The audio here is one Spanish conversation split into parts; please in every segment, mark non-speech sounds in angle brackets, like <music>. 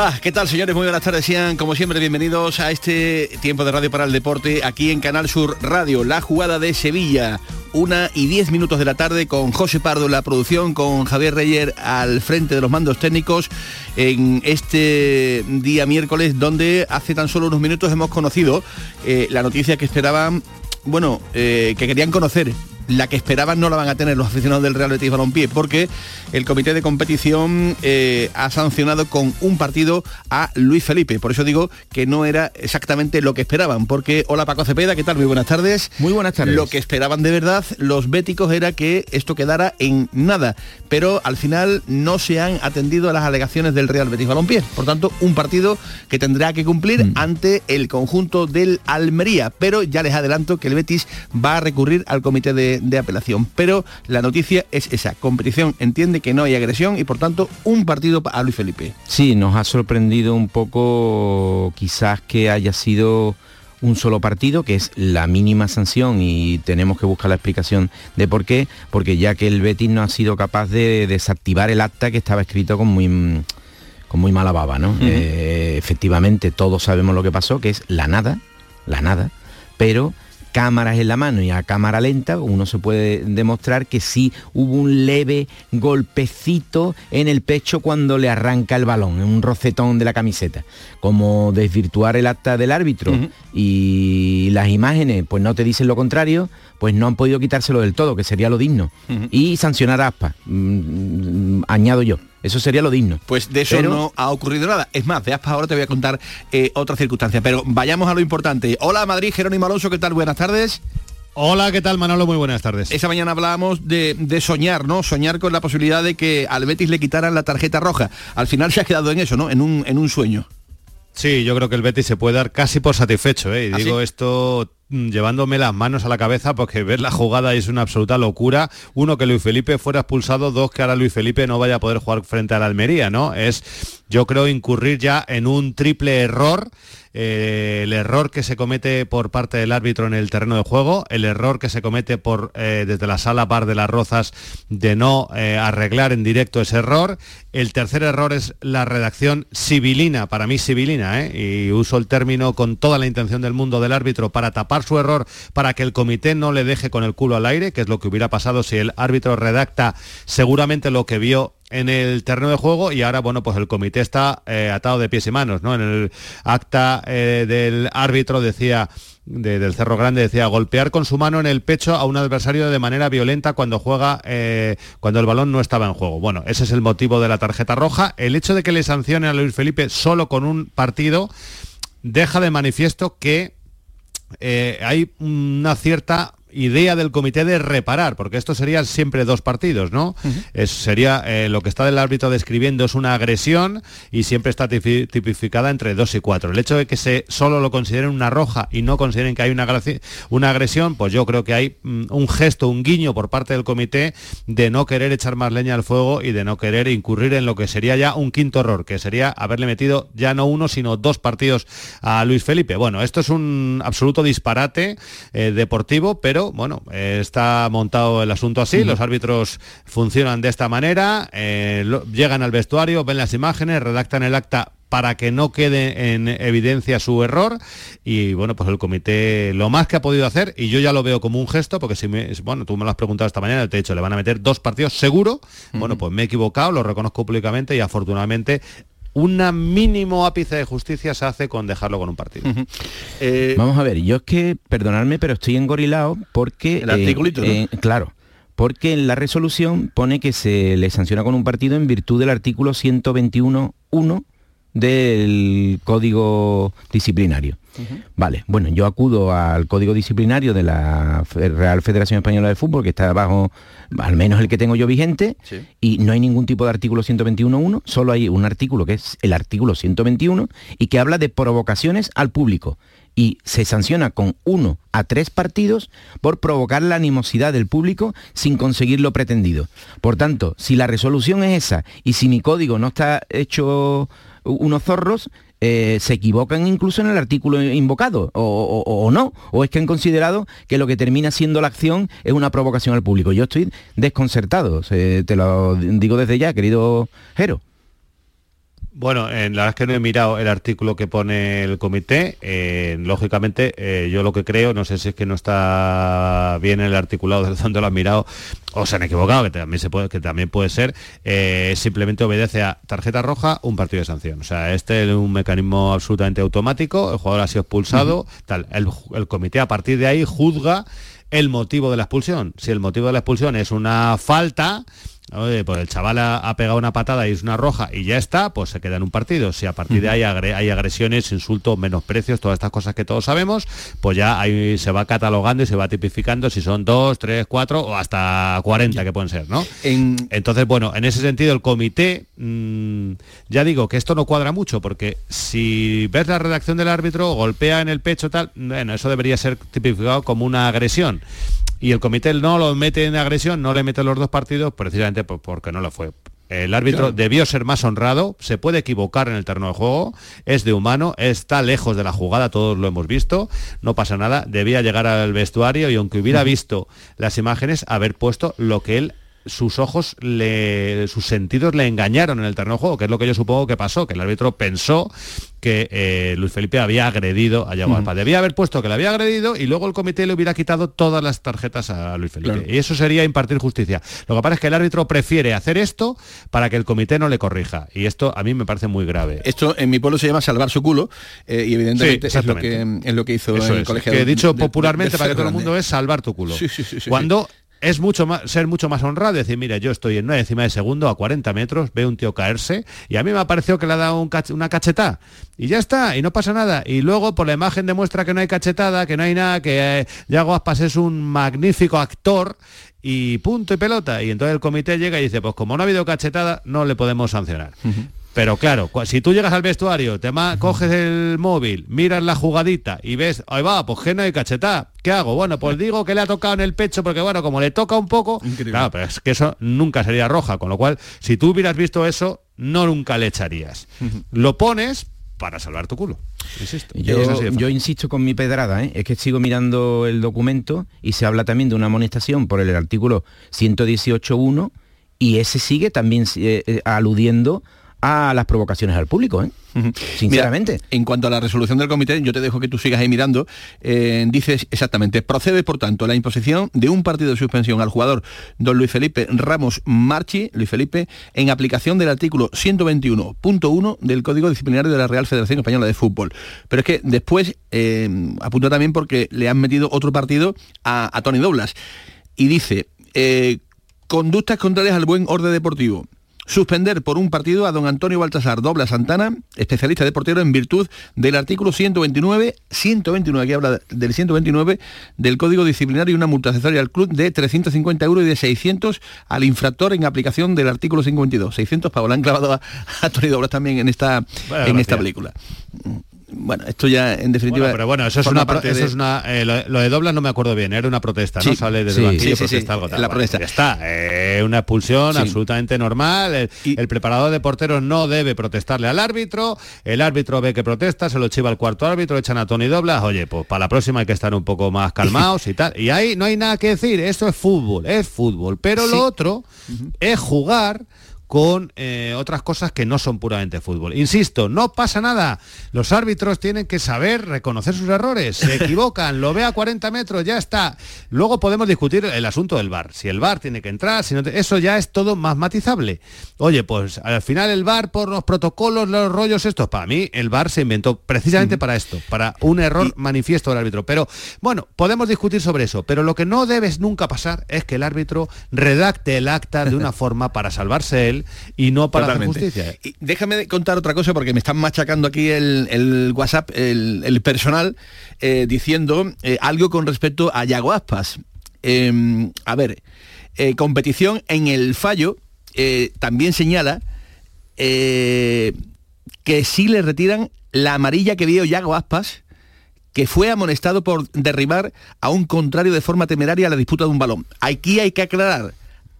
Hola, ¿qué tal señores? Muy buenas tardes, sean como siempre bienvenidos a este tiempo de radio para el deporte aquí en Canal Sur Radio, la jugada de Sevilla, una y diez minutos de la tarde con José Pardo en la producción, con Javier Reyer al frente de los mandos técnicos en este día miércoles donde hace tan solo unos minutos hemos conocido eh, la noticia que esperaban, bueno, eh, que querían conocer la que esperaban no la van a tener los aficionados del Real Betis Balompié, porque el comité de competición eh, ha sancionado con un partido a Luis Felipe. Por eso digo que no era exactamente lo que esperaban, porque hola Paco Cepeda, ¿qué tal? Muy buenas tardes. Muy buenas tardes. Lo que esperaban de verdad los béticos era que esto quedara en nada, pero al final no se han atendido a las alegaciones del Real Betis Balompié. Por tanto, un partido que tendrá que cumplir mm. ante el conjunto del Almería, pero ya les adelanto que el Betis va a recurrir al comité de de, apelación. Pero la noticia es esa, competición entiende que no hay agresión y por tanto un partido a Luis Felipe. Sí, nos ha sorprendido un poco quizás que haya sido un solo partido, que es la mínima sanción y tenemos que buscar la explicación de por qué, porque ya que el Betis no ha sido capaz de desactivar el acta que estaba escrito con muy con muy mala baba, ¿no? Eh, efectivamente, todos sabemos lo que pasó, que es la nada, la nada, pero cámaras en la mano y a cámara lenta, uno se puede demostrar que sí hubo un leve golpecito en el pecho cuando le arranca el balón, un rocetón de la camiseta. Como desvirtuar el acta del árbitro y las imágenes pues no te dicen lo contrario, pues no han podido quitárselo del todo, que sería lo digno. Y sancionar a Aspa, mm, mm, añado yo. Eso sería lo digno. Pues de eso no ha ocurrido nada. Es más, de Aspa ahora te voy a contar eh, otra circunstancia. Pero vayamos a lo importante. Hola Madrid, Jerónimo Alonso, ¿qué tal? Buenas tardes. Hola, ¿qué tal Manolo? Muy buenas tardes. Esa mañana hablábamos de, soñar, ¿no? Soñar con la posibilidad de que al Betis le quitaran la tarjeta roja. Al final se ha quedado en eso, ¿no? En un, en un sueño. Sí, yo creo que el Betis se puede dar casi por satisfecho, ¿eh? Y ¿Ah, digo esto llevándome las manos a la cabeza porque ver la jugada es una absoluta locura. Uno, que Luis Felipe fuera expulsado, dos, que ahora Luis Felipe no vaya a poder jugar frente a la Almería, ¿no? Es, yo creo, incurrir ya en un triple error. Eh, el error que se comete por parte del árbitro en el terreno de juego, el error que se comete por eh, desde la sala par de las Rozas de no eh, arreglar en directo ese error. El tercer error es la redacción civilina, para mí civilina, y uso el término con toda la intención del mundo del árbitro para tapar su error para que el comité no le deje con el culo al aire, que es lo que hubiera pasado si el árbitro redacta seguramente lo que vio en el terreno de juego y ahora, bueno, pues el comité está eh, atado de pies y manos, ¿no? En el acta eh, del árbitro decía, del Cerro Grande decía, golpear con su mano en el pecho a un adversario de manera violenta cuando juega, eh, cuando el balón no estaba en juego. Bueno, ese es el motivo de la tarjeta roja. El hecho de que le sancione a Luis Felipe solo con un partido deja de manifiesto que hay una cierta idea del comité de reparar, porque esto sería siempre dos partidos, ¿no? sería eh, lo que está del árbitro describiendo es una agresión y siempre está tipificada entre dos y cuatro. El hecho de que se solo lo consideren una roja y no consideren que hay una, una agresión, pues yo creo que hay mm, un gesto, un guiño por parte del comité de no querer echar más leña al fuego y de no querer incurrir en lo que sería ya un quinto error, que sería haberle metido ya no uno, sino dos partidos a Luis Felipe. Bueno, esto es un absoluto disparate eh, deportivo, pero bueno, está montado el asunto así, los árbitros funcionan de esta manera, eh, llegan al vestuario, ven las imágenes, redactan el acta para que no quede en evidencia su error y bueno pues el comité lo más que ha podido hacer y yo ya lo veo como un gesto porque si me bueno tú me lo has preguntado esta mañana te he dicho le van a meter dos partidos seguro. Bueno pues me he equivocado lo reconozco públicamente y afortunadamente una mínimo ápice de justicia se hace con dejarlo con un partido. Eh, Vamos a ver, yo es que, perdonadme, pero estoy engorilado porque... El articulito, eh, Claro, porque en la resolución pone que se le sanciona con un partido en virtud del artículo 121.1 del código disciplinario. Vale, bueno, yo acudo al código disciplinario de la Real Federación Española de Fútbol, que está bajo, al menos el que tengo yo vigente, y no hay ningún tipo de artículo 121.1, solo hay un artículo que es el artículo 121 y que habla de provocaciones al público y se sanciona con uno a tres partidos por provocar la animosidad del público sin conseguir lo pretendido. Por tanto, si la resolución es esa y si mi código no está hecho unos zorros, eh, se equivocan incluso en el artículo invocado, o, no, o es que han considerado que lo que termina siendo la acción es una provocación al público. Yo estoy desconcertado, te lo digo desde ya, querido Jero. Bueno, en la verdad es que no he mirado el artículo que pone el comité. Eh, lógicamente, eh, yo lo que creo, no sé si es que no está bien el articulado de donde lo han mirado o se han equivocado, que también, se puede, que también puede ser, eh, simplemente obedece a tarjeta roja, un partido de sanción. O sea, este es un mecanismo absolutamente automático, el jugador ha sido expulsado, tal. el comité a partir de ahí juzga el motivo de la expulsión. Si el motivo de la expulsión es una falta, Oye, pues el chaval ha, pegado una patada y es una roja y ya está, pues se queda en un partido. Si a partir de ahí hay agresiones, insultos, menosprecios, todas estas cosas que todos sabemos, pues ya ahí se va catalogando y se va tipificando si son dos, tres, cuatro o hasta 40 que pueden ser, ¿no? Entonces, bueno, en ese sentido el comité, mm, ya digo que esto no cuadra mucho, porque si ves la redacción del árbitro, golpea en el pecho tal, bueno, eso debería ser tipificado como una agresión y el comité no lo mete en agresión, no le mete los dos partidos, precisamente porque no lo fue. El árbitro debió ser más honrado, se puede equivocar en el terreno de juego, es de humano, está lejos de la jugada, todos lo hemos visto, no pasa nada, debía llegar al vestuario y aunque hubiera visto las imágenes, haber puesto lo que él sus ojos, le, sus sentidos le engañaron en el terreno de juego, que es lo que yo supongo que pasó, que el árbitro pensó que eh, Luis Felipe había agredido a Yago Alpa. Debía haber puesto que le había agredido y luego el comité le hubiera quitado todas las tarjetas a Luis Felipe. Y eso sería impartir justicia. Lo que pasa es que el árbitro prefiere hacer esto para que el comité no le corrija. Y esto a mí me parece muy grave. Esto en mi pueblo se llama salvar su culo eh, y evidentemente es, lo que, es lo que hizo el colegio. Que he dicho popularmente para que todo el mundo es salvar tu culo. Cuando es mucho más, ser mucho más honrado, decir, mira, yo estoy en una décima de segundo a 40 metros, veo un tío caerse y a mí me ha parecido que le ha dado una cachetada y ya está, y no pasa nada. Y luego por la imagen demuestra que no hay cachetada, que no hay nada, que eh, Yago Aspas es un magnífico actor y punto y pelota. Y entonces el comité llega y dice, pues como no ha habido cachetada, no le podemos sancionar. Pero claro, si tú llegas al vestuario, te coges el móvil, miras la jugadita y ves, ahí va, pues que no hay cachetá. ¿Qué hago? Bueno, pues digo que le ha tocado en el pecho porque bueno, como le toca un poco, claro, pero es que eso nunca sería roja, con lo cual, si tú hubieras visto eso, no nunca le echarías. Lo pones para salvar tu culo. Yo, insisto con mi pedrada, ¿eh? es que sigo mirando el documento y se habla también de una amonestación por el artículo 118.1 y ese sigue también eh, eh, aludiendo a las provocaciones al público, ¿eh? sinceramente. en cuanto a la resolución del comité, yo te dejo que tú sigas ahí mirando, eh, dices exactamente, procede por tanto la imposición de un partido de suspensión al jugador don Luis Felipe Ramos Marchi, Luis Felipe, en aplicación del artículo 121.1 del Código Disciplinario de la Real Federación Española de Fútbol. Pero es que después eh, apunta también porque le han metido otro partido a, a Tony Doblas y dice, conductas contrarias al buen orden deportivo suspender por un partido a don Antonio Baltasar Dobla Santana, especialista de portero en virtud del artículo 129, 129, que habla del 129 del Código Disciplinario y una multa accesoria al club de 350 euros y de 600 al infractor en aplicación del artículo 52. 600 pavos. Le han clavado a, Antonio Doblas también en esta, en esta película bueno, esto ya en definitiva. pero bueno, eso es una, parte eso es una eh, lo, de Doblas no me acuerdo bien, era una protesta, ¿no? Sale desde el protesta algo La protesta. Ya está, eh, una expulsión absolutamente normal. El, preparador de porteros no debe protestarle al árbitro, el árbitro ve que protesta, se lo chiva al cuarto árbitro, echan a Tony Doblas, oye, pues para la próxima hay que estar un poco más calmados y tal. Y ahí no hay nada que decir, esto es fútbol, es fútbol. Pero lo otro es jugar con eh, otras cosas que no son puramente fútbol. Insisto, no pasa nada. Los árbitros tienen que saber reconocer sus errores. Se <laughs> equivocan, lo ve a 40 metros, ya está. Luego podemos discutir el asunto del bar. Si el bar tiene que entrar, si no eso ya es todo más matizable. Oye, pues al final el bar por los protocolos, los rollos estos, para mí el bar se inventó precisamente para esto, para un error manifiesto del árbitro. Pero bueno, podemos discutir sobre eso, pero lo que no debes nunca pasar es que el árbitro redacte el acta de una <laughs> forma para salvarse él él y no para hacer justicia. Y déjame contar otra cosa porque me están machacando aquí el, WhatsApp, el, personal, eh, diciendo eh, algo con respecto a Yago Aspas. Em, a ver, eh, competición en el fallo también señala que sí le retiran la amarilla que vio Yago Aspas que fue amonestado por derribar a un contrario de forma temeraria a la disputa de un balón. Aquí hay que aclarar,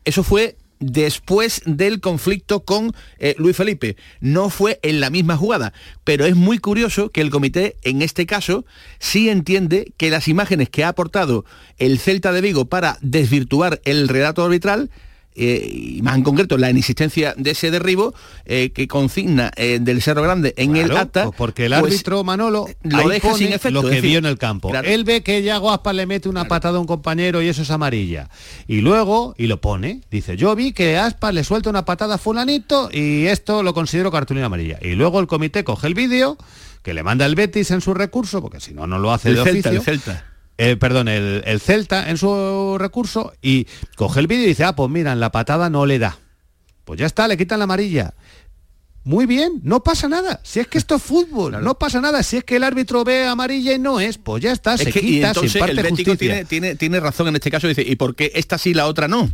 eso fue después del conflicto con eh, Luis Felipe. No fue en la misma jugada, pero es muy curioso que el comité, en este caso, sí entiende que las imágenes que ha aportado el Celta de Vigo para desvirtuar el relato arbitral eh, y más en concreto la inexistencia de ese derribo eh, que consigna eh, del Cerro Grande en el acta. Pues porque el pues, árbitro Manolo lo deja sin efecto. Lo que vio en el campo. Él ve que Yago Aspas le mete una patada a un compañero y eso es amarilla. Y luego, y lo pone, dice, yo vi que Aspas le suelta una patada a fulanito y esto lo considero cartulina amarilla. Y luego el comité coge el vídeo que le manda el Betis en su recurso, porque si no, no lo hace el de Celta, El Celta. Eh, perdón, el, Celta en su recurso y coge el vídeo y dice, ah, pues mira, en la patada no le da. Pues ya está, le quitan la amarilla. Muy bien, no pasa nada. Si es que esto es fútbol, no pasa nada. Si es que el árbitro ve amarilla y no es, pues ya está, se quita, entonces, parte el tiene, tiene, tiene, razón en este caso, dice, ¿y por qué esta sí la otra no?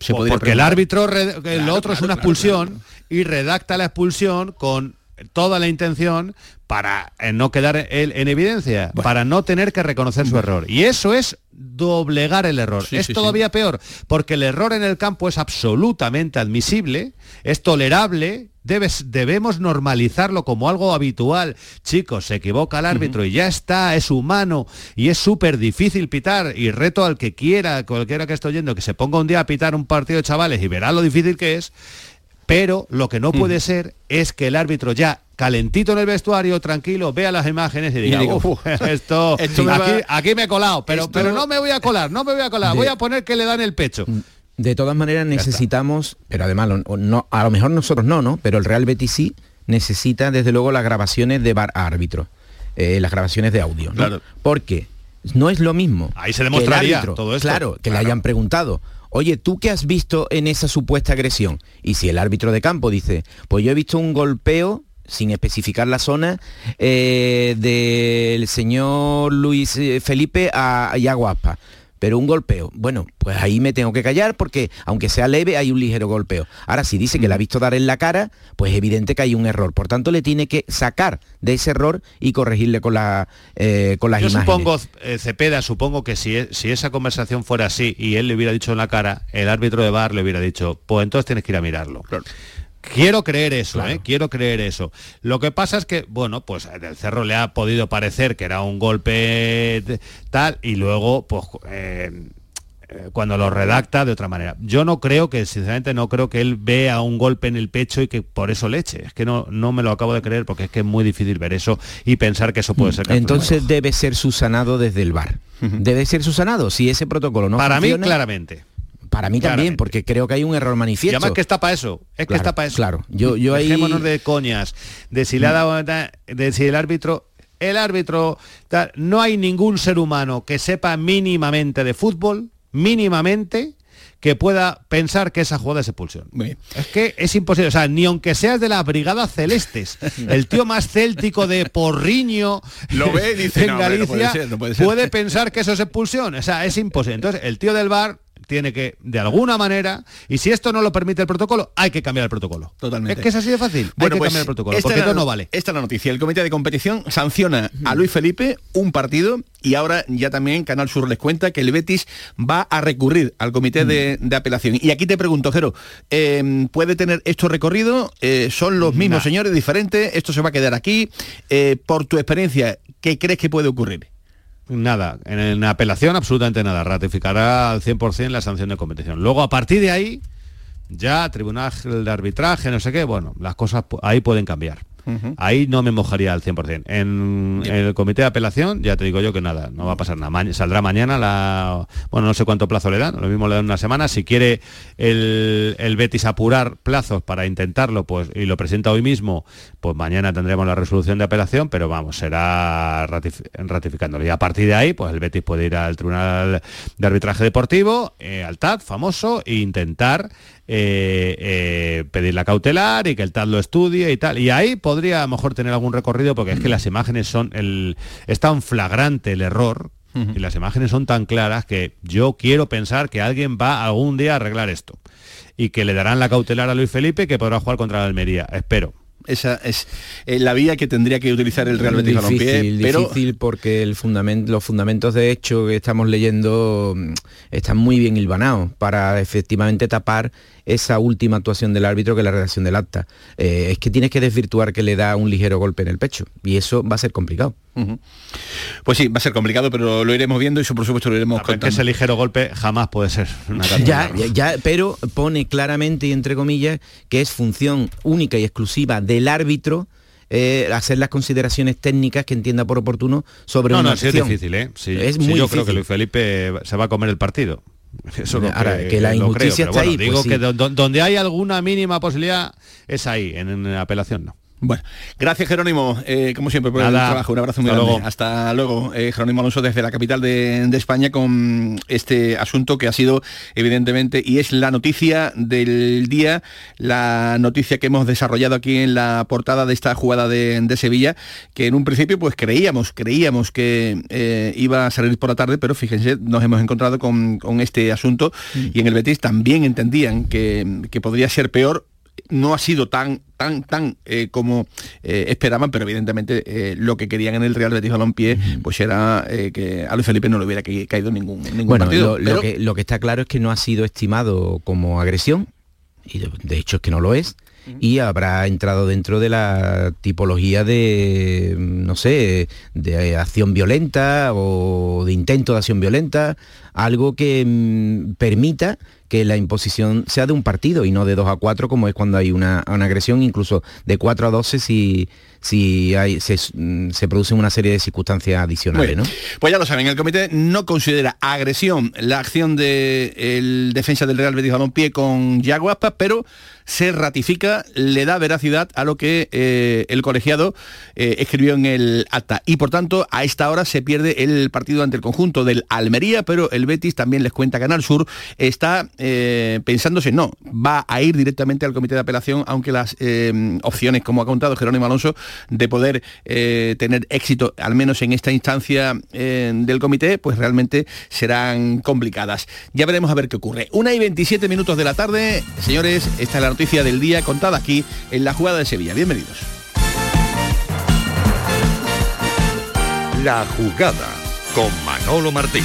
Se porque el árbitro, el otro es una expulsión y redacta la expulsión con toda la intención para eh, no quedar él en evidencia, para no tener que reconocer su error. Y eso es doblegar el error. es todavía peor, porque el error en el campo es absolutamente admisible, es tolerable, debes, debemos normalizarlo como algo habitual. Chicos, se equivoca el árbitro y ya está, es humano y es súper difícil pitar. Y reto al que quiera, cualquiera que esté oyendo, que se ponga un día a pitar un partido de chavales y verá lo difícil que es pero lo que no puede ser es que el árbitro ya calentito en el vestuario, tranquilo, vea las imágenes y diga, esto, <laughs> aquí, me, he colado, pero, pero no me voy a colar, no me voy a colar, voy a poner que le dan el pecho. Mm, de todas maneras necesitamos, pero además no, a lo mejor nosotros no, ¿no? Pero el Real Betis sí necesita desde luego las grabaciones de bar árbitro, eh, las grabaciones de audio, ¿no? Claro. Porque no es lo mismo. Ahí se demostraría todo esto. Claro, que le hayan preguntado oye, ¿tú qué has visto en esa supuesta agresión? Y si el árbitro de campo dice, pues yo he visto un golpeo sin especificar la zona, eh, del señor Luis eh, Felipe a Yaguaspa pero un golpeo. Bueno, pues ahí me tengo que callar porque aunque sea leve hay un ligero golpeo. Ahora si dice que le ha visto dar en la cara, pues es evidente que hay un error. Por tanto le tiene que sacar de ese error y corregirle con, la, eh, con las Yo supongo, eh, Cepeda, supongo que si, si esa conversación fuera así y él le hubiera dicho en la cara, el árbitro de bar le hubiera dicho, pues entonces tienes que ir a mirarlo. Quiero creer eso, ¿eh? quiero creer eso. Lo que pasa es que, bueno, pues el Cerro le ha podido parecer que era un golpe tal y luego, pues, eh, eh, cuando lo redacta de otra manera. Yo no creo que, sinceramente, no creo que él vea un golpe en el pecho y que por eso le eche. Es que no, no me lo acabo de creer porque es que es muy difícil ver eso y pensar que eso puede ser. Entonces debe ser susanado desde el bar. Debe ser susanado si ese protocolo no Para mí, claramente. Para mí también, porque creo que hay un error manifiesto. Y además que está para eso, es que está para eso. Claro, yo, yo ahí... Dejémonos de coñas, de si le ha dado, de si el árbitro, el árbitro, no hay ningún ser humano que sepa mínimamente de fútbol, mínimamente, que pueda pensar que esa jugada es expulsión. Es que es imposible, o sea, ni aunque seas de la Brigada Celestes, <laughs> el tío más céltico de Porriño lo ve y dice, <laughs> en Galicia puede, pensar que eso es expulsión, o sea, es imposible. Entonces, el tío del bar tiene que, de alguna manera, y si esto no lo permite el protocolo, hay que cambiar el protocolo. Totalmente. Es que es así de fácil. hay que pues, cambiar el protocolo, porque esto no vale. Esta es la noticia. El comité de competición sanciona a Luis Felipe un partido y ahora ya también Canal Sur les cuenta que el Betis va a recurrir al comité de, mm. apelación. Y aquí te pregunto, Jero, em, ¿puede tener esto recorrido? Eh, ¿Son los mismos señores diferentes? ¿Esto se va a quedar aquí? Eh, por tu experiencia, ¿qué crees que puede ocurrir? Nada, en, apelación absolutamente nada, ratificará al 100% la sanción de competición. Luego a partir de ahí, ya tribunal de arbitraje, no sé qué, bueno, las cosas ahí pueden cambiar. Ahí no me mojaría al 100%. En, el comité de apelación, ya te digo yo que nada, no va a pasar nada. saldrá mañana la... Bueno, no sé cuánto plazo le dan, lo mismo le dan una semana. Si quiere el, el Betis apurar plazos para intentarlo, pues y lo presenta hoy mismo, pues mañana tendremos la resolución de apelación, pero vamos, será ratificándolo. Y a partir de ahí, pues el Betis puede ir al Tribunal de Arbitraje Deportivo, eh, al TAD, famoso, e intentar eh, eh, pedir la cautelar y que el TAD lo estudie y tal. Y ahí podría a lo mejor tener algún recorrido porque es que las imágenes son el, es tan flagrante el error y las imágenes son tan claras que yo quiero pensar que alguien va algún día a arreglar esto y que le darán la cautelar a Luis Felipe que podrá jugar contra la Almería. Espero. Esa es eh, la vía que tendría que utilizar el Real Betis difícil, pero... difícil porque el fundamento, los fundamentos de hecho que estamos leyendo mm, están muy bien hilvanados para efectivamente tapar esa última actuación del árbitro que es la redacción del acta. Eh, es que tienes que desvirtuar que le da un ligero golpe en el pecho y eso va a ser complicado. Pues sí, va a ser complicado, pero lo iremos viendo y eso por supuesto lo iremos contando. Que ese ligero golpe jamás puede ser una ya, ya, pero pone claramente y entre comillas que es función única y exclusiva del árbitro eh, hacer las consideraciones técnicas que entienda por oportuno sobre no, una no, es difícil, ¿eh? es muy yo creo que Luis Felipe se va a comer el partido. <laughs> Eso Ahora, que, la injusticia está ahí. Digo pues que donde hay alguna mínima posibilidad es ahí, en la apelación no. Bueno, gracias Jerónimo, eh, como siempre por el trabajo, un abrazo muy Hasta grande. Luego. Hasta luego, eh, Jerónimo Alonso desde la capital de, España con este asunto que ha sido evidentemente y es la noticia del día, la noticia que hemos desarrollado aquí en la portada de esta jugada de, Sevilla, que en un principio pues creíamos, creíamos que eh, iba a salir por la tarde, pero fíjense, nos hemos encontrado con, este asunto mm. y en el Betis también entendían que, que podría ser peor no ha sido tan tan tan eh, como eh, esperaban, pero evidentemente eh, lo que querían en el Real Betis Balompié pues era que a Luis Felipe no le hubiera caído ningún, ningún partido. Lo, que, lo que está claro es que no ha sido estimado como agresión, y de, hecho es que no lo es, y habrá entrado dentro de la tipología de, no sé, de acción violenta o de intento de acción violenta, algo que mm, permita que la imposición sea de un partido y no de 2 a 4 como es cuando hay una, agresión, incluso de 4 a 12 si, si hay, se, mm, se producen una serie de circunstancias adicionales. ¿no? Pues ya lo saben, el comité no considera agresión la acción del defensa del Real Betis Balompié con Yaguaspa, pero se ratifica, le da veracidad a lo que eh, el colegiado eh, escribió en el acta. Y por tanto, a esta hora se pierde el partido ante el conjunto del Almería, pero el Betis también les cuenta Canal Sur, está eh, pensándose, no, va a ir directamente al comité de apelación, aunque las opciones, como ha contado Jerónimo Alonso, de poder tener éxito, al menos en esta instancia del comité, pues realmente serán complicadas. Ya veremos a ver qué ocurre. Una y 27 minutos de la tarde, señores, esta es la noticia del día contada aquí en la jugada de Sevilla. Bienvenidos. La jugada con Manolo Martín.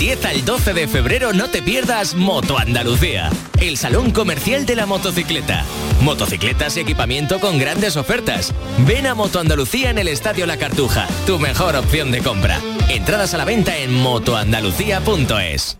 Del 10 al 12 de febrero no te pierdas Moto Andalucía, el salón comercial de la motocicleta. Motocicletas y equipamiento con grandes ofertas. Ven a Moto Andalucía en el Estadio La Cartuja, tu mejor opción de compra. Entradas a la venta en motoandalucía.es.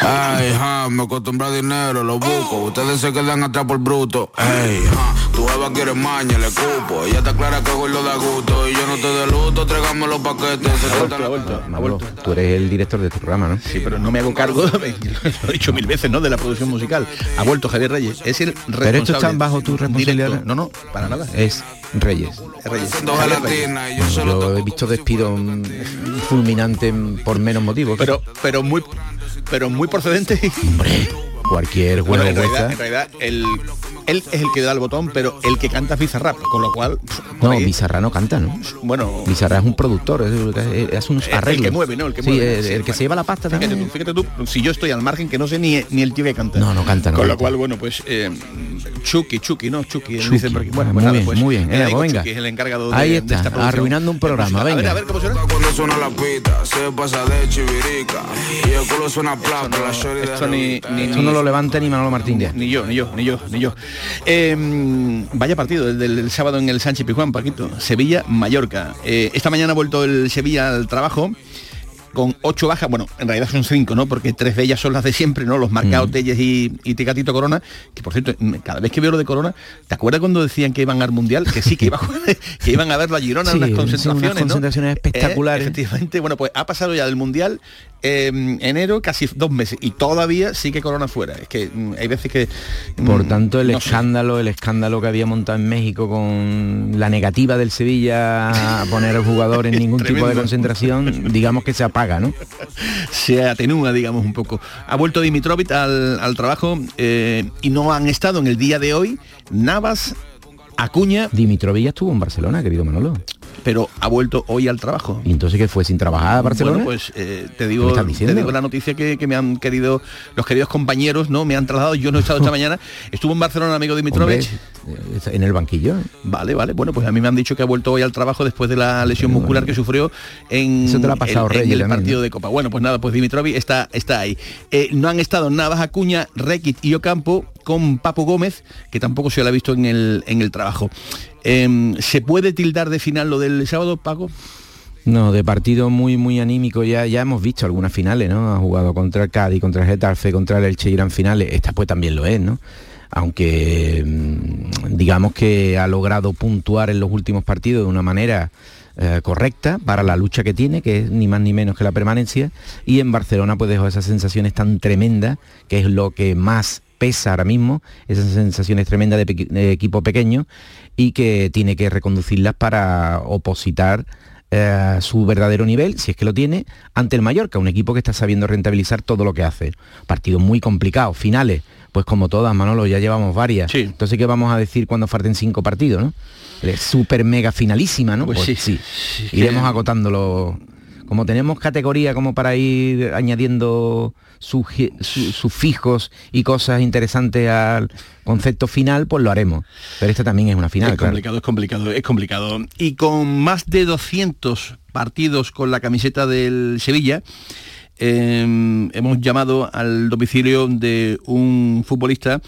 Ay, ja, me acostumbra a dinero, lo busco. Ustedes se quedan atrás por bruto. Ey, ja, tu jeva quiere maña, le cupo. Ella está clara que lo da gusto. Y yo no te de luto, tráigame los paquetes. Vuelto. Tú eres el director de este programa, ¿no? Sí, pero no me hago cargo, lo he dicho mil veces, ¿no? De la producción musical. Ha vuelto Javier Reyes, es el responsable. Pero esto está bajo tu responsabilidad. Directo. No, no, para nada. Es Reyes. Es Reyes. Yo he visto despido fulminante por menos motivos. Pero, pero muy, pero muy procedente. hombre, cualquier Bueno, huevo en realidad, en realidad el, él es el que da el botón, pero el que canta es Bizarrap, con lo cual, No, ahí, Bizarra no canta, ¿no? bueno, Bizarra es un productor, es, es- es un el arreglo. que mueve, ¿no? El que sí, mueve. el, Sí, el que bueno. se lleva la pasta Fíjate también. tú, fíjate tú, si yo estoy al margen que no sé ni, ni el tío que canta. No, no canta, no Con lo canta. cual, bueno, pues eh, Chucky, Chucky, ¿no? Chucky, dicen. Bueno, Ah, pues muy bien, pues, muy bien. eh, Eh, pues venga. Chucky es el encargado de, Ahí de está, esta arruinando un programa, A ver, venga. a ver cómo suena. Cuando suena la pita, se pasa de chivirica. Y el culo suena plata, la shorty de Esto ni, revista. ni, Esto no lo levanta ni Manolo Martín Díaz. Ni yo, ni yo, ni yo, ni yo. Eh, vaya partido, el del, del sábado en el Sánchez Pizjuán, Paquito. Sevilla-Mallorca. Eh, esta mañana ha vuelto el Sevilla al trabajo con ocho bajas, bueno, en realidad son cinco, ¿no? Porque tres de ellas son las de siempre, ¿no? Los marcados Telles y, y Ticatito Corona, que por cierto, cada vez que veo lo de Corona, ¿te acuerdas cuando decían que iban al Mundial? Que sí, que, iba a <laughs> que iban a verlo a Girona Sí, en unas sí, unas concentraciones, ¿no? concentraciones espectaculares. Eh, efectivamente, bueno, pues ha pasado ya del Mundial eh, enero casi dos meses y todavía sí que Corona fuera. Es que mm, hay veces que... mm, Por tanto, el no sé. escándalo, el escándalo que había montado en México con la negativa del Sevilla a poner al jugador en <laughs> ningún tipo de concentración, digamos que se apaga, ¿no? se atenúa, digamos, un poco. Ha vuelto Dimitrovic al, al trabajo eh, y no han estado en el día de hoy Navas, Acuña, Dimitrovilla estuvo en Barcelona, querido Manolo. pero ha vuelto hoy al trabajo. Y entonces que fue sin trabajar a Barcelona. Bueno, pues eh, te ¿Qué digo, te digo la noticia que, que me han querido los queridos compañeros, no, me han trasladado. Yo no he estado esta <laughs> mañana. Estuvo en Barcelona, amigo Dimitrovic. Hombre, eh, en el banquillo. Vale, vale. Bueno, pues a mí me han dicho que ha vuelto hoy al trabajo después de la lesión muscular que sufrió en, Eso te lo ha pasado, en- en Reyes, el también, partido ¿no? de Copa. Bueno, pues nada, pues Dimitrovic está, está ahí. Eh, no han estado Navas Acuña, Requit y Ocampo con Papo Gómez, que tampoco se lo ha visto en el, en el trabajo. Em, ¿Se puede tildar de final lo del sábado, Paco? No, de partido muy muy anímico ya ya hemos visto algunas finales, ¿no? Ha jugado contra Cádiz, contra el Getafe, contra el Elche Irán finales. Esta pues también lo es, ¿no? Aunque mm, digamos que ha logrado puntuar en los últimos partidos de una manera eh, correcta para la lucha que tiene, que es ni más ni menos que la permanencia, y en Barcelona pues dejó esas sensaciones tan tremendas, que es lo que más pesa ahora mismo, esas sensaciones tremendas de, de equipo pequeño, y que tiene que reconducirlas para opositar eh, su verdadero nivel, si es que lo tiene, ante el Mallorca, un equipo que está sabiendo rentabilizar todo lo que hace. Partidos muy complicados, finales, pues como todas, Manolo, ya llevamos varias. Sí. Entonces, ¿qué vamos a decir cuando falten cinco partidos, no? Es súper mega finalísima, ¿no? Pues sí. Sí, Iremos acotándolo. Como tenemos categoría como para ir añadiendo sufijos y cosas interesantes al concepto final, pues lo haremos. Pero esta también es una final, es claro. complicado, es complicado, es complicado. Y con más de 200 partidos con la camiseta del Sevilla, eh, hemos llamado al domicilio de un futbolista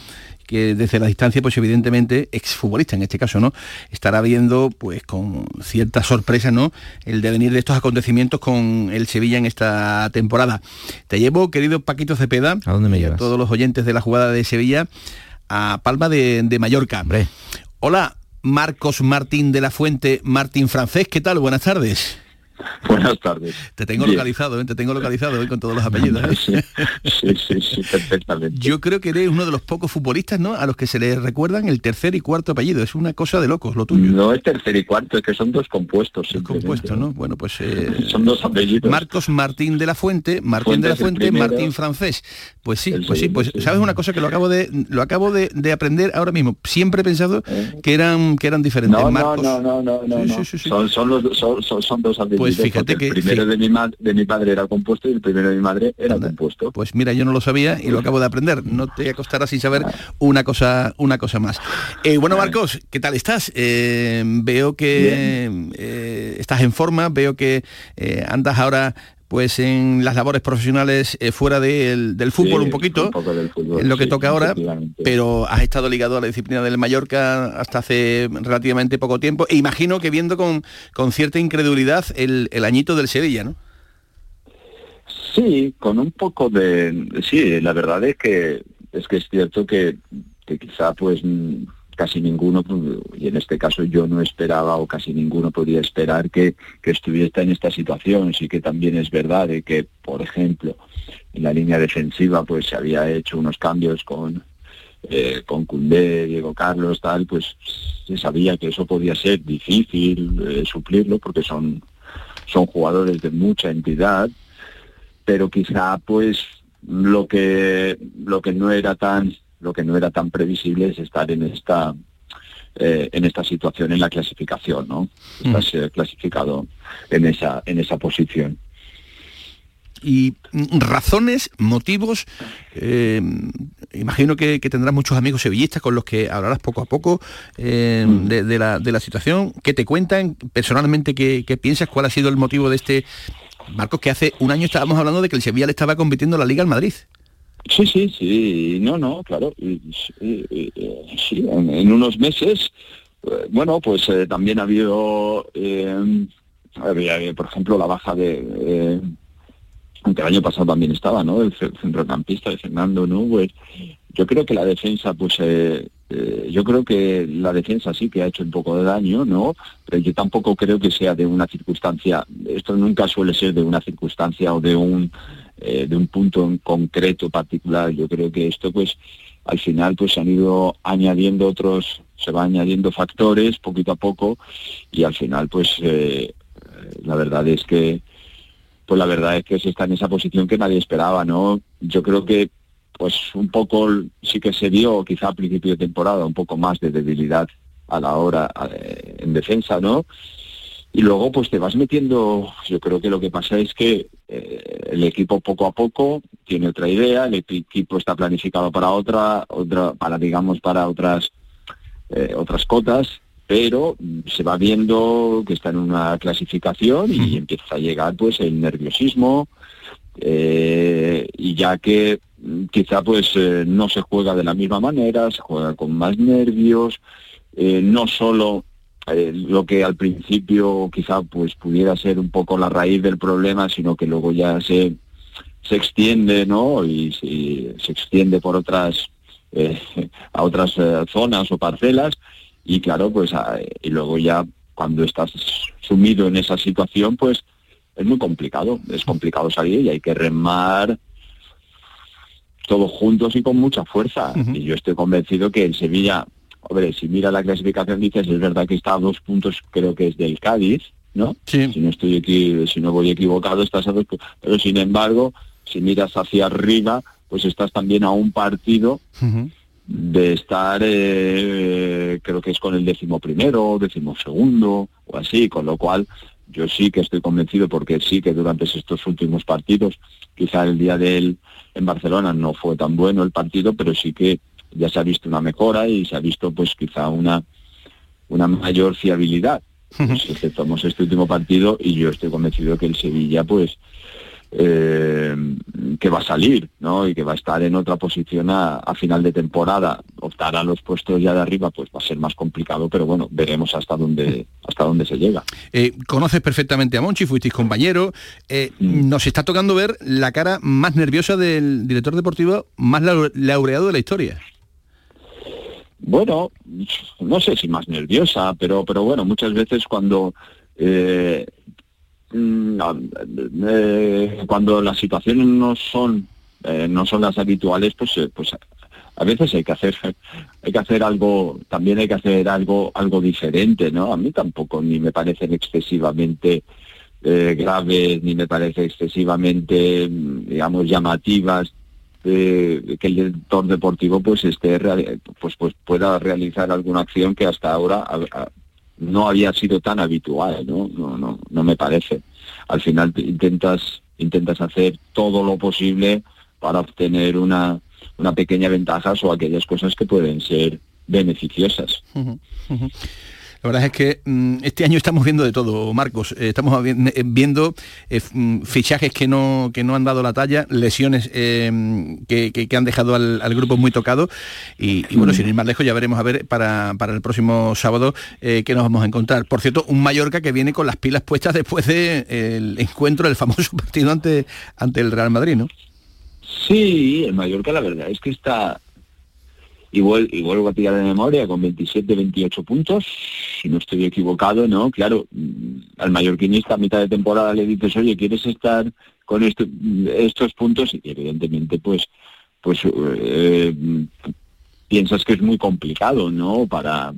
que desde la distancia, pues evidentemente, exfutbolista en este caso, ¿no? Estará viendo, pues con cierta sorpresa, ¿no? El devenir de estos acontecimientos con el Sevilla en esta temporada. Te llevo, querido Paquito Cepeda, ¿A dónde me llevas? todos los oyentes de la jugada de Sevilla, a Palma de, de Mallorca. Hombre. Hola, Marcos Martín de la Fuente, Martín Francés, ¿qué tal? Buenas tardes. <laughs> Buenas tardes. Te tengo Bien. localizado, ¿eh? te tengo localizado ¿eh? con todos los apellidos. ¿eh? Sí, sí, sí, sí, perfectamente. Yo creo que eres uno de los pocos futbolistas, ¿no? A los que se les recuerdan el tercer y cuarto apellido. Es una cosa de locos lo tuyo. No es tercer y cuarto, es que son dos compuestos. Dos compuestos, ¿no? Bueno, pues eh, Son dos apellidos. Marcos Martín de la Fuente, Martín de la Fuente. Martín Francés. Pues sí, El pues sí, pues sabes una cosa que lo acabo de lo acabo de, de aprender ahora mismo. Siempre he pensado que eran que eran diferentes. No, no, Marcos. no, no, no, no, Sí, no. sí, sí, sí. Son, son, los, dos- son, son, son dos apellidos. Pues fíjate porque que- el primero de, mi de mi padre era compuesto y el primero de mi madre era Anda. compuesto. Pues mira, yo no lo sabía y lo acabo de aprender. No te acostarás sin saber una cosa, una cosa más. Eh, bueno, Marcos, ¿qué tal estás? Eh, veo que eh, estás en forma, veo que andas ahora pues en las labores profesionales eh, fuera del- del fútbol Sí, un poquito, un poco del fútbol, en lo que sí, toca ahora, pero has estado ligado a la disciplina del Mallorca hasta hace relativamente poco tiempo e imagino que viendo con, con cierta incredulidad el, el añito del Sevilla, ¿no? Sí, con un poco de... Sí, la verdad es que es que es cierto que, que quizá pues casi ninguno, y en este caso yo no esperaba o casi ninguno podía esperar que, que estuviera en esta situación. Sí que también es verdad que, por ejemplo, en la línea defensiva pues se había hecho unos cambios con, eh, con Cundé, Diego Carlos, tal, pues se sabía que eso podía ser difícil eh, suplirlo porque son, son jugadores de mucha entidad pero quizá pues lo que lo que no era tan lo que no era tan previsible es estar en esta eh, en esta situación en la clasificación, ¿no? Estás eh, clasificado en esa en esa posición. Y mm, razones, motivos, eh, imagino que, que, tendrás muchos amigos sevillistas con los que hablarás poco a poco mm. de, de, la, de, la, situación, que te cuentan personalmente qué, qué piensas, cuál ha sido el motivo de este Marcos, que hace un año estábamos hablando de que el Sevilla le estaba compitiendo la Liga al Madrid. Sí, sí, sí, no, no, claro. Sí, en, unos meses, eh, bueno, pues eh, también ha habido, eh, había, por ejemplo, la baja de, eh, aunque el año pasado también estaba, ¿no? El centrocampista de Fernando. Pues yo creo que la defensa, pues eh, eh, yo creo que la defensa sí que ha hecho un poco de daño, ¿no? Pero yo tampoco creo que sea de una circunstancia, esto nunca suele ser de una circunstancia o de un eh, de un punto en concreto particular. Yo creo que esto pues al final pues han ido añadiendo otros, se va añadiendo factores poquito a poco y al final pues eh, la verdad es que pues la verdad es que se está en esa posición que nadie esperaba, ¿no? Yo creo que pues un poco sí que se vio quizá a principio de temporada un poco más de debilidad a la hora eh, en defensa, ¿no? Y luego pues te vas metiendo, yo creo que lo que pasa es que eh, el equipo poco a poco tiene otra idea, el equipo está planificado para otra, otra para digamos para otras eh, otras cotas, pero se va viendo que está en una clasificación y empieza a llegar pues el nerviosismo, eh, y ya que quizá pues no se juega de la misma manera, se juega con más nervios, no solo eh, lo que al principio quizá pues pudiera ser un poco la raíz del problema, sino que luego ya se, se extiende, ¿no? Y, y se extiende por otras eh, <laughs> a otras eh, zonas o parcelas y claro, pues a, y luego ya cuando estás sumido en esa situación, pues es muy complicado, es complicado salir y hay que remar todos juntos y con mucha fuerza. Uh -huh. Y yo estoy convencido que el Sevilla, hombre, si mira la clasificación dices, es verdad que está a dos puntos, creo que es del Cádiz, ¿no? Sí. Si no estoy aquí, si no voy equivocado, estás a dos pero sin embargo, si miras hacia arriba, pues estás también a un partido uh -huh. de estar, eh, creo que es con el décimo primero, décimo segundo, o así, con lo cual yo sí que estoy convencido porque sí que durante estos últimos partidos, quizá el día del en Barcelona no fue tan bueno el partido, pero sí que ya se ha visto una mejora y se ha visto pues quizá una una mayor fiabilidad. Pues, exceptuamos este último partido y yo estoy convencido que el Sevilla pues eh, que va a salir, ¿no? Y que va a estar en otra posición a, a, final de temporada. Optar a los puestos ya de arriba, pues va a ser más complicado, pero bueno, veremos hasta dónde, hasta dónde se llega. Eh, conoces perfectamente a Monchi, fuisteis compañero. Eh, mm. Nos está tocando ver la cara más nerviosa del director deportivo más laureado de la historia. Bueno, no sé si más nerviosa, pero, pero bueno, muchas veces cuando eh, eh, cuando las situaciones no son eh, no son las habituales pues pues a veces hay que hacer <laughs> hay que hacer algo también hay que hacer algo algo diferente no a mí tampoco ni me parecen excesivamente graves ni me parece excesivamente digamos llamativas que el director deportivo pues esté pues pues pueda realizar alguna acción que hasta ahora no había sido tan habitual, ¿no? No, no, no me parece. Al final intentas, intentas hacer todo lo posible para obtener una, una pequeña ventaja o aquellas cosas que pueden ser beneficiosas. La verdad es que mm, este año estamos viendo de todo, Marcos. Eh, estamos eh, viendo eh, mm, fichajes que no, que no han dado la talla, lesiones que, han dejado al, grupo muy tocado. Y, bueno, sin ir más lejos, ya veremos a ver para, el próximo sábado qué nos vamos a encontrar. Por cierto, un Mallorca que viene con las pilas puestas después del encuentro, el famoso <laughs> partido ante, ante el Real Madrid, ¿no? Sí, el Mallorca la verdad es que está y, vuelvo a tirar de memoria con 27, 28 puntos, si no estoy equivocado, ¿no? Claro, mm, al mallorquinista a mitad de temporada le dices, oye, ¿quieres estar con estos puntos? Y evidentemente, pues, pues eh, piensas que es muy complicado, ¿no? Para,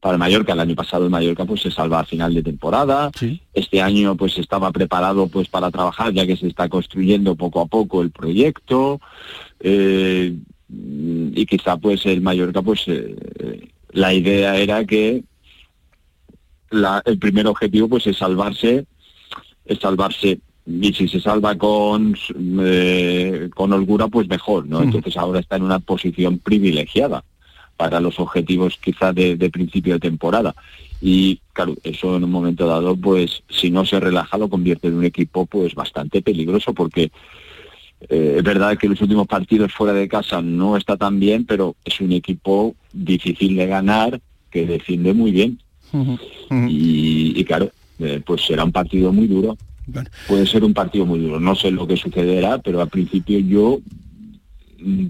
para Mallorca. El año pasado el Mallorca pues se salva a final de temporada. Este año pues estaba preparado pues para trabajar ya que se está construyendo poco a poco el proyecto. Eh, y quizá pues el Mallorca pues eh, la idea era que el primer objetivo pues es salvarse es salvarse. Y si se salva con eh, con holgura pues mejor no entonces ahora está en una posición privilegiada para los objetivos quizá de, de, principio de temporada. Y claro eso en un momento dado pues si no se relaja lo convierte en un equipo pues bastante peligroso porque eh, es verdad que los últimos partidos fuera de casa no está tan bien, pero es un equipo difícil de ganar, que defiende muy bien. Y, claro, eh, pues será un partido muy duro. Puede ser un partido muy duro. No sé lo que sucederá, pero al principio yo mm,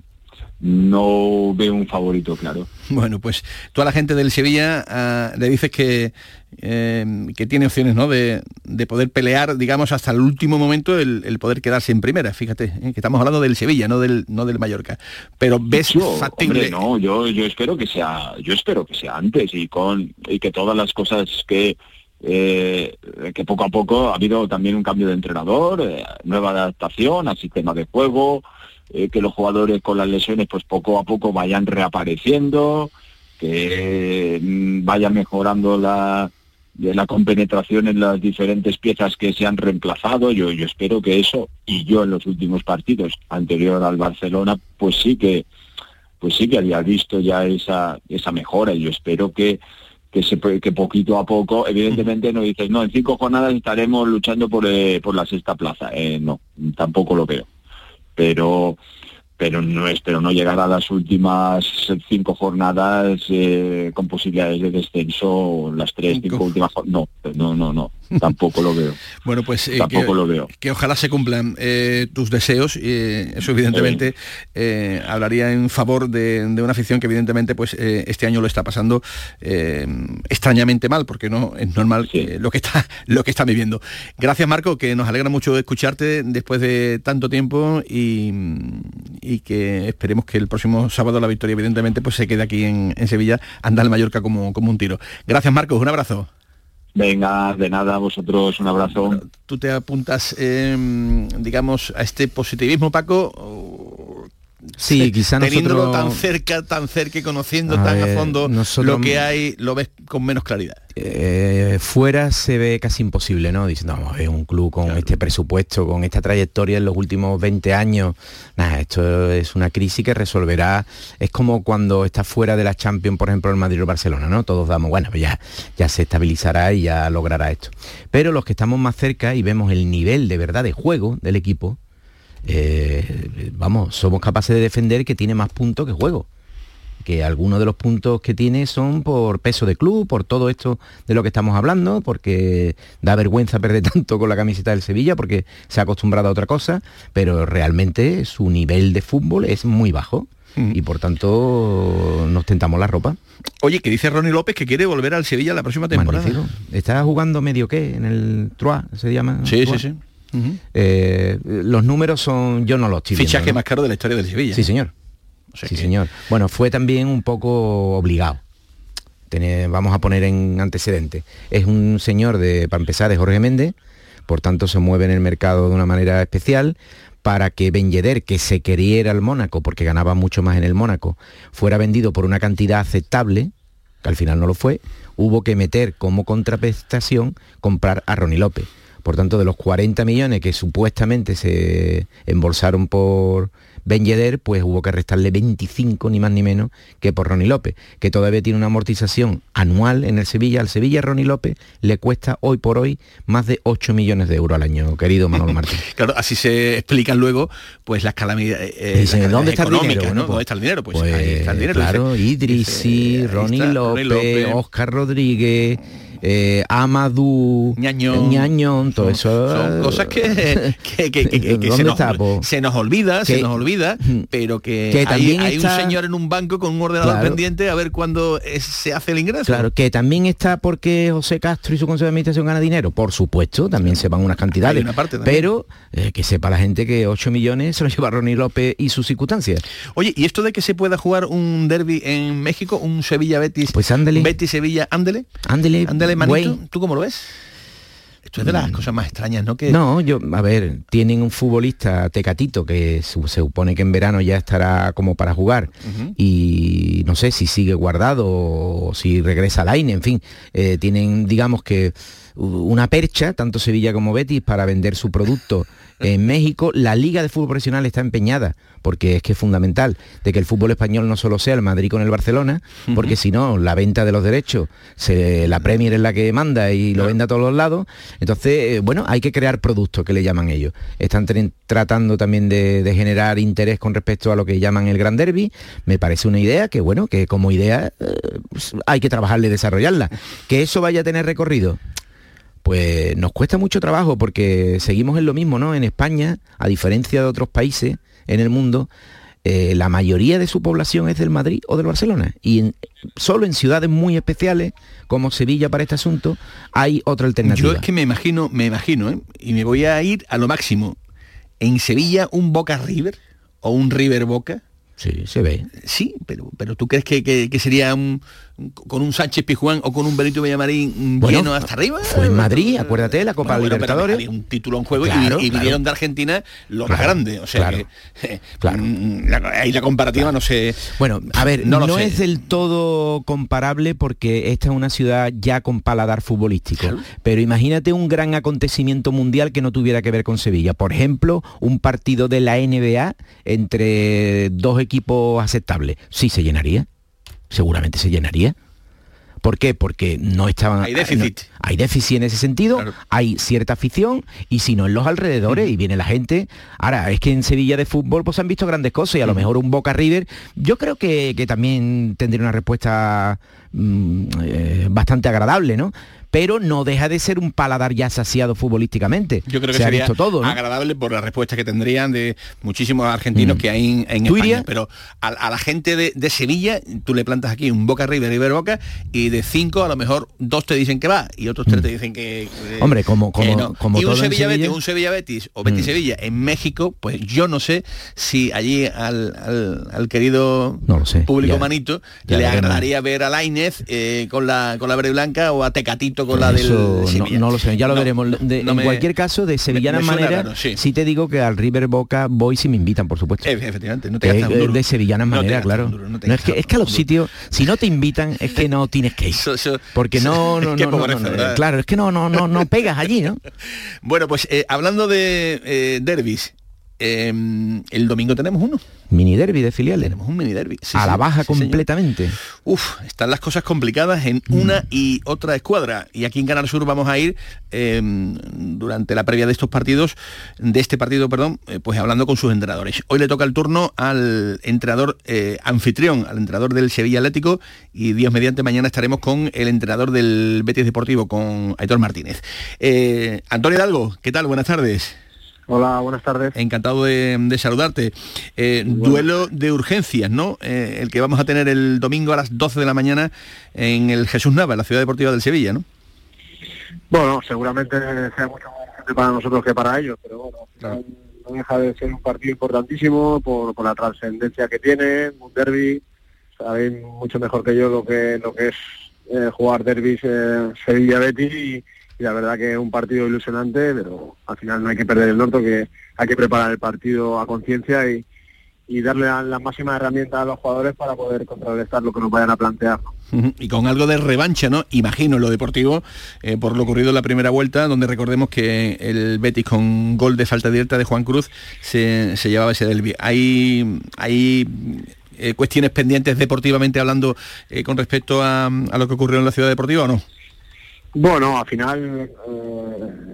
no veo un favorito claro. Bueno, pues toda la gente del Sevilla ah, le dices que, eh, que tiene opciones ¿no? de, poder pelear, digamos, hasta el último momento el, poder quedarse en primera. Fíjate, ¿eh? que estamos hablando del Sevilla, no del, no del Mallorca. Pero ves factible. no, yo, yo espero que sea, yo espero que sea antes y con y que todas las cosas que eh, que poco a poco ha habido también un cambio de entrenador, nueva adaptación al sistema de juego, eh, que los jugadores con las lesiones pues poco a poco vayan reapareciendo, que mm, vaya mejorando la, la compenetración en las diferentes piezas que se han reemplazado. Yo, espero que eso, y yo en los últimos partidos anterior al Barcelona, pues sí que pues sí que había visto ya esa, esa mejora y yo espero que, que, se, que poquito a poco, evidentemente no dices, no, en cinco jornadas estaremos luchando por, eh, por la sexta plaza. Eh, no, tampoco lo veo pero pero no espero no llegar a las últimas cinco jornadas eh, con posibilidades de descenso las tres cinco, últimas no no no no tampoco lo veo bueno pues eh, tampoco que, lo veo que ojalá se cumplan eh, tus deseos eso evidentemente hablaría en favor de, una afición que evidentemente pues este año lo está pasando extrañamente mal porque no es normal lo que está lo que está viviendo gracias Marco que nos alegra mucho escucharte después de tanto tiempo y y que esperemos que el próximo sábado la victoria evidentemente pues se quede aquí en, Sevilla, anda el Mallorca como, como un tiro. Gracias Marcos, un abrazo. Venga, de nada, vosotros un abrazo. ¿Tú te apuntas, em, digamos, a este positivismo, Paco? Sí, <laughs> quizá Teniéndolo tan cerca, tan cerca y conociendo tan a fondo lo que hay, lo ves con menos claridad. Eh, fuera se ve casi imposible, ¿no? Diciendo, vamos, es un club con este presupuesto, con esta trayectoria en los últimos 20 años. Nada, esto es una crisis que resolverá. Es como cuando está fuera de la Champions, por ejemplo, el Madrid o Barcelona, ¿no? Todos damos, bueno, ya, ya se estabilizará y ya logrará esto. Pero los que estamos más cerca y vemos el nivel de verdad de juego del equipo, eh, vamos, somos capaces de defender que tiene más puntos que juego que algunos de los puntos que tiene son por peso de club, por todo esto de lo que estamos hablando, porque da vergüenza perder <laughs> tanto con la camiseta del Sevilla, porque se ha acostumbrado a otra cosa, pero realmente su nivel de fútbol es muy bajo. Mm. Y por tanto nos tentamos la ropa. Oye, que dice Ronnie López que quiere volver al Sevilla la próxima temporada. Está jugando medio qué en el Troyes, se llama. Sí, sí, sí. Eh, los números son, yo no los estoy Fichaje más caro de la historia del Sevilla. Sí, señor. sí, señor. Bueno, fue también un poco obligado. vamos a poner en antecedente. Es un señor de, para empezar, de Jorge Méndez, por tanto se mueve en el mercado de una manera especial para que Ben Yedder, que se quería al Mónaco porque ganaba mucho más en el Mónaco, fuera vendido por una cantidad aceptable, que al final no lo fue, hubo que meter como contraprestación comprar a Ronnie López Por tanto, de los 40 millones que supuestamente se embolsaron por Ben Yedder, pues hubo que restarle 25, ni más ni menos, que por Ronnie López, que todavía tiene una amortización anual en el Sevilla. Al Sevilla Ronnie López le cuesta hoy por hoy más de 8 millones de euros al año, querido Manolo <laughs> Martín. claro, así se explican luego pues las calamidades, eh, ¿dónde está el dinero? ¿no? ¿Dónde está el dinero? Pues, ahí está el dinero. Claro, Idrisi, Ronnie López, Oscar Rodríguez eh, Amadou, Ñañón, todo eso. Son cosas que, se, nos, olvida, se nos olvida, pero que, también hay, un señor en un banco con un ordenador pendiente a ver cuándo se hace el ingreso. Claro, que también está porque José Castro y su consejo de administración gana dinero, por supuesto, también se van unas cantidades. pero eh, que sepa la gente que 8 millones se lo lleva Ronnie López y sus circunstancias. Oye, ¿y esto de que se pueda jugar un derby en México, un Sevilla Betis? Pues ándele. Betis Sevilla, ándele. Ándele. Ándele Manito, ¿tú cómo lo ves? Esto es de las mm. cosas más extrañas, ¿no? Que... No, yo, a ver, tienen un futbolista tecatito que se supone que en verano ya estará como para jugar y no sé si sigue guardado o si regresa al aire, en fin, eh, tienen, digamos que una percha, tanto Sevilla como Betis, para vender su producto en México. La Liga de Fútbol Profesional está empeñada, porque es que es fundamental, de que el fútbol español no solo sea el Madrid con el Barcelona, porque si no, la venta de los derechos, se, la Premier es la que manda y lo vende a todos los lados. Entonces, eh, bueno, hay que crear productos, que le llaman ellos. Están tratando también de, generar interés con respecto a lo que llaman el Gran Derby. Me parece una idea que, bueno, que como idea eh, pues, hay que trabajarle y desarrollarla. Que eso vaya a tener recorrido, pues nos cuesta mucho trabajo porque seguimos en lo mismo, ¿no? En España, a diferencia de otros países en el mundo, eh, la mayoría de su población es del Madrid o del Barcelona. Y solo en ciudades muy especiales, como Sevilla para este asunto, hay otra alternativa. Yo es que me imagino, me imagino, ¿eh? y me voy a ir a lo máximo. En Sevilla, un Boca River o un River Boca. Sí, se ve. Sí, pero, pero ¿tú crees que sería un, con un Sánchez Pijuán o con un Benito Villamarín lleno hasta arriba. Fue en Madrid, acuérdate, la Copa Libertadores. un título en juego y, vinieron de Argentina los más grandes. O sea que <laughs> mm, ahí la comparativa no sé. Bueno, a ver, no, es del todo comparable porque esta es una ciudad ya con paladar futbolístico. Pero imagínate un gran acontecimiento mundial que no tuviera que ver con Sevilla. Por ejemplo, un partido de la NBA entre dos equipos aceptables. Sí se llenaría seguramente se llenaría. ¿Por qué? Porque no estaban... Hay déficit. hay déficit en ese sentido, hay cierta afición y si no en los alrededores y viene la gente. Ahora, es que en Sevilla de fútbol pues han visto grandes cosas y a lo mejor un Boca River, yo creo que, también tendría una respuesta mm, eh, bastante agradable, ¿no? Pero no deja de ser un paladar ya saciado futbolísticamente. Yo creo que sería todo, agradable por la respuesta que tendrían de muchísimos argentinos mm. que hay en, España. Pero a, la gente de, Sevilla, tú le plantas aquí un Boca River, River Boca, y de cinco a lo mejor dos te dicen que va y otros tres mm. te dicen que... Hombre, como, como, como y un Sevilla, Betis, un Sevilla Betis o Betis mm. Sevilla en México, pues yo no sé si allí al, querido público manito le agradaría ver a Lainez eh, con la con la verde blanca o a Tecatito con la del no, lo sé, ya lo veremos. en cualquier caso, de sevillana manera, sí. te digo que al River Boca voy si me invitan, por supuesto. efectivamente, no te eh, De sevillana manera, claro. es, que, es que a los sitios, si no te invitan, es que no tienes que ir. <laughs> Porque no, <laughs> no, no, claro, es que no, no, no, no pegas allí, ¿no? <laughs> bueno, pues eh, hablando de eh, derbis, Em, el domingo tenemos uno. Mini derby de filiales. Tenemos un mini derby. a la baja completamente. Uf, están las cosas complicadas en mm. una y otra escuadra. Y aquí en Canal Sur vamos a ir em, durante la previa de estos partidos, de este partido, perdón, eh, pues hablando con sus entrenadores. Hoy le toca el turno al entrenador eh, anfitrión, al entrenador del Sevilla Atlético y Dios mediante mañana estaremos con el entrenador del Betis Deportivo, con Aitor Martínez. Eh, Antonio Hidalgo, ¿qué tal? Buenas tardes. Hola, buenas tardes. Encantado de, saludarte. Eh, duelo de urgencias, ¿no? Eh, el que vamos a tener el domingo a las 12 de la mañana en el Jesús Nava, la ciudad deportiva del Sevilla, ¿no? Bueno, seguramente sea mucho más urgente para nosotros que para ellos, pero bueno, no, deja de ser un partido importantísimo por, la trascendencia que tiene, un derby, saben mucho mejor que yo lo que lo que es eh, jugar derbis Sevilla-Betis y y la verdad que es un partido ilusionante, pero al final no hay que perder el norte, que hay que preparar el partido a conciencia y, y darle la, la máxima herramienta a los jugadores para poder contrarrestar lo que nos vayan a plantear. Y con algo de revancha, ¿no? Imagino lo deportivo, eh, por lo ocurrido en la primera vuelta, donde recordemos que el Betis con gol de falta directa de Juan Cruz se, llevaba ese del Hay, hay eh, cuestiones pendientes deportivamente hablando eh, con respecto a, lo que ocurrió en la ciudad deportiva o no? Bueno, al final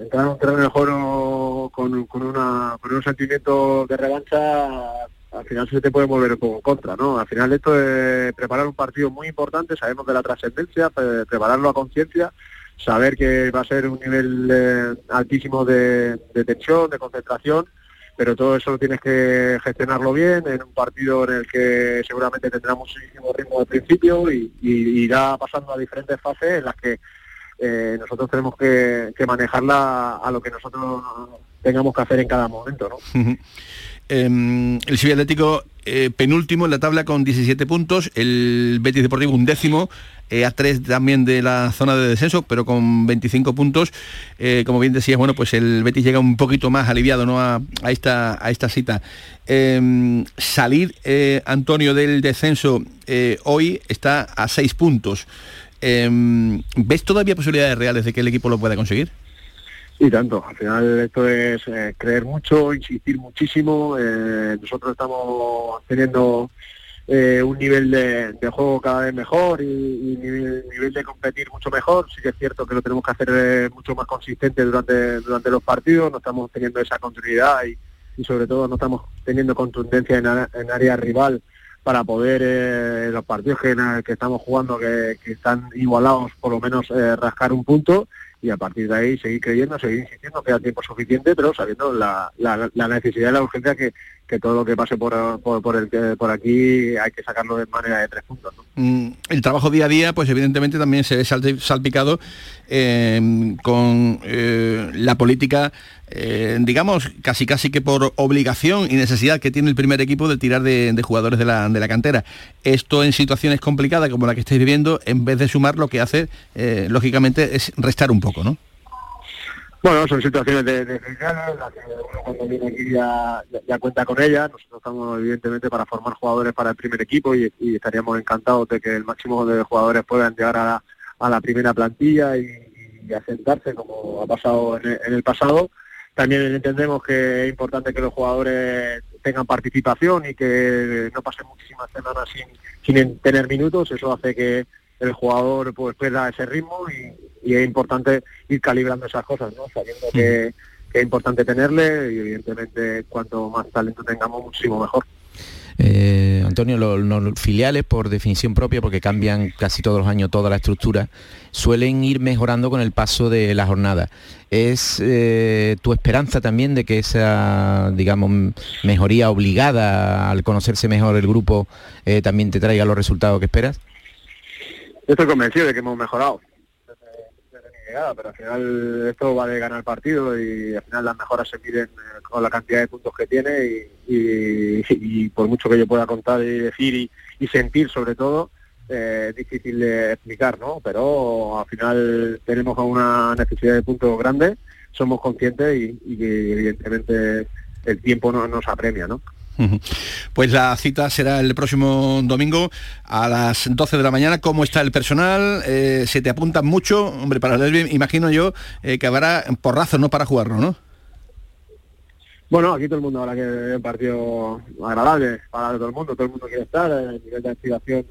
entrar en un de juego con, con, una, con un sentimiento de revancha al final se te puede volver un contra, ¿no? Al final esto es preparar un partido muy importante, sabemos de la trascendencia, prepararlo a conciencia, saber que va a ser un nivel eh, altísimo de, tensión, de concentración, pero todo eso lo tienes que gestionarlo bien en un partido en el que seguramente tendrá muchísimo ritmo al principio y, irá pasando a diferentes fases en las que eh, nosotros tenemos que, manejarla a lo que nosotros tengamos que hacer en cada momento, ¿no? <laughs> Em, el Sevilla Atlético eh, penúltimo en la tabla con 17 puntos, el Betis Deportivo un décimo, eh, a tres también de la zona de descenso, pero con 25 puntos. Como bien decías, bueno, pues el Betis llega un poquito más aliviado ¿no? a, esta, a esta cita. Em, salir, Antonio, del descenso hoy está a seis puntos. Em, ¿Ves todavía posibilidades reales de que el equipo lo pueda conseguir? Y tanto, al final esto es eh, creer mucho, insistir muchísimo. Eh, nosotros estamos teniendo eh, un nivel de, juego cada vez mejor y, y nivel, de competir mucho mejor. Sí que es cierto que lo tenemos que hacer mucho más consistente durante, durante los partidos, no estamos teniendo esa continuidad y, sobre todo no estamos teniendo contundencia en, área rival para poder los partidos que, estamos jugando que, están igualados por lo menos rascar un punto y a partir de ahí seguir creyendo, seguir insistiendo, queda tiempo suficiente, pero sabiendo la, la, necesidad y la urgencia que, todo lo que pase por, por, el, por aquí hay que sacarlo de manera de tres puntos. El trabajo día a día, pues evidentemente también se ve salpicado eh, con eh, la política eh, digamos, casi casi que por obligación y necesidad que tiene el primer equipo de tirar de, jugadores de la, de la, cantera. Esto en situaciones complicadas como la que estáis viviendo, en vez de sumar, lo que hace, eh, lógicamente, es restar un poco, ¿no? Bueno, son situaciones de, de las que uno cuando viene aquí ya, cuenta con ellas. Nosotros estamos evidentemente para formar jugadores para el primer equipo y, estaríamos encantados de que el máximo de jugadores puedan llegar a la, primera plantilla y, asentarse como ha pasado en el pasado también entendemos que es importante que los jugadores tengan participación y que no pasen muchísimas semanas sin, sin tener minutos. Eso hace que el jugador pues pierda ese ritmo y, es importante ir calibrando esas cosas, ¿no? Sabiendo que, es importante tenerle y evidentemente cuanto más talento tengamos, muchísimo mejor. Eh, Antonio, los, filiales, por definición propia, porque cambian casi todos los años toda la estructura, suelen ir mejorando con el paso de la jornada. ¿Es eh, tu esperanza también de que esa, digamos, mejoría obligada al conocerse mejor el grupo eh, también te traiga los resultados que esperas? Estoy convencido de que hemos mejorado pero al final esto va de ganar partido y al final las mejoras se miden eh, con la cantidad de puntos que tiene y, <laughs> por mucho que yo pueda contar y decir y, sentir sobre todo, eh, difícil de explicar, ¿no? Pero al final tenemos una necesidad de puntos grande, somos conscientes y, y evidentemente el tiempo no, nos apremia, ¿no? Pues la cita será el próximo domingo a las 12 de la mañana. ¿Cómo está el personal? Eh, ¿Se te apuntan mucho? Hombre, para el derby imagino yo eh, que habrá porrazos, ¿no? Para jugarlo, ¿no? Bueno, aquí todo el mundo ahora que es un partido agradable para todo el mundo, todo el mundo quiere estar, el nivel de activación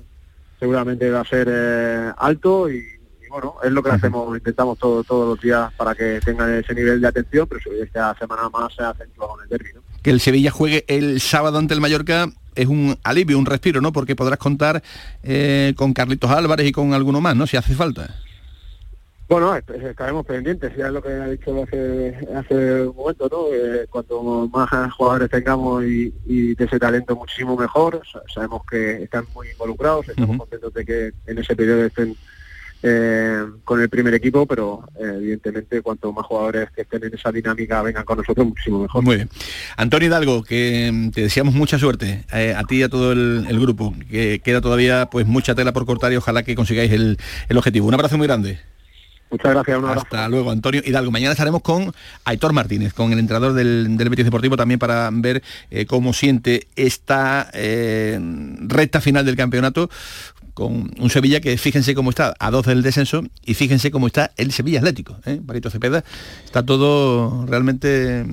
seguramente va a ser eh, alto y, bueno, es lo que hacemos, intentamos todos los días para que tengan ese nivel de atención, pero esta semana más se acentúa con el derby, ¿no? Que el Sevilla juegue el sábado ante el Mallorca es un alivio, un respiro, ¿no? Porque podrás contar eh, con Carlitos Álvarez y con alguno más, ¿no? Si hace falta. Bueno, estaremos pendientes, ya es lo que ha dicho hace, hace un momento, ¿no? Eh, cuanto más jugadores tengamos y, de ese talento muchísimo mejor, sabemos que están muy involucrados, estamos contentos de que en ese periodo estén eh, con el primer equipo, pero eh, evidentemente cuanto más jugadores que estén en esa dinámica vengan con nosotros, muchísimo mejor. Muy bien. Antonio Hidalgo, que mm, te deseamos mucha suerte eh, a ti y a todo el, grupo, que queda todavía pues mucha tela por cortar y ojalá que consigáis el, el objetivo. Un abrazo muy grande. Muchas gracias, un Hasta luego, Antonio Hidalgo. Mañana estaremos con Aitor Martínez, con el entrenador del, del Betis Deportivo, también para ver eh, cómo siente esta eh, recta final del campeonato con un Sevilla que fíjense cómo está a dos del descenso y fíjense cómo está el Sevilla Atlético. ¿eh? Cepeda, está todo realmente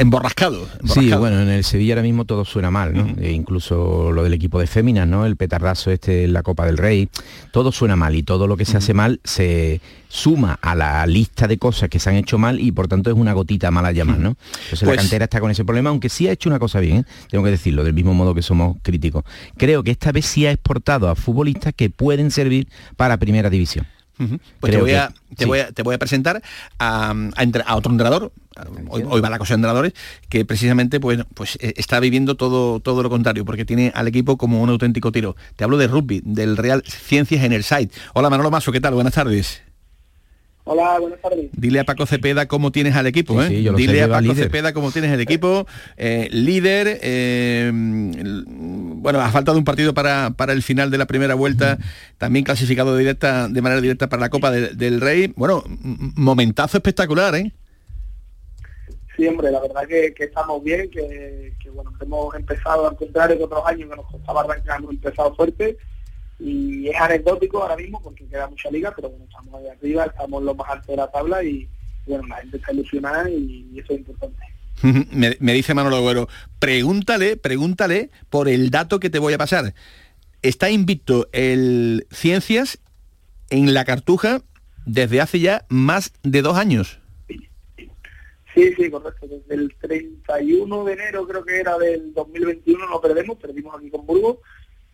emborrascado, Sí, bueno, en el Sevilla ahora mismo todo suena mal, ¿no? E incluso lo del equipo de féminas, ¿no? El petardazo este en la Copa del Rey, todo suena mal y todo lo que se hace mal se suma a la lista de cosas que se han hecho mal y por tanto es una gotita mala llamar, ¿no? Entonces la Pues- cantera está con ese problema, aunque sí ha hecho una cosa bien, ¿eh? tengo que decirlo, del mismo modo que somos críticos. Creo que esta vez sí ha exportado a futbolistas que pueden servir para primera división. Pues te voy, que a, te, sí. voy a, te voy a presentar a, a otro entrenador, hoy, hoy va la cosa de entrenadores, que precisamente pues, pues, eh, está viviendo todo, todo lo contrario, porque tiene al equipo como un auténtico tiro. Te hablo de rugby, del Real Ciencias en el Site. Hola Manolo Maso, ¿qué tal? Buenas tardes. Hola, buenas tardes. Dile a Paco Cepeda cómo tienes al equipo, Sí, ¿eh? sí, yo lo sé, Dile a Paco líder. Cepeda cómo tienes el equipo, eh, líder, eh, bueno, ha faltado un partido para, para el final de la primera vuelta, también clasificado directa, de manera directa para la Copa del- del Rey. Bueno, momentazo espectacular, ¿eh? La verdad que, estamos bien, que, bueno, hemos empezado al contrario que otros años que nos costaba arrancar, hemos empezado fuerte y es anecdótico ahora mismo porque queda mucha liga, pero bueno, estamos ahí arriba, estamos lo más alto de la tabla y bueno, la gente está ilusionada y, eso es importante. <laughs> me, me dice Manolo Agüero, pregúntale, pregúntale por el dato que te voy a pasar. Está invicto el Ciencias en la Cartuja desde hace ya más de dos años. Sí, sí, correcto. Desde el 31 de enero creo que era del 2021 no perdemos, perdimos aquí con Burgos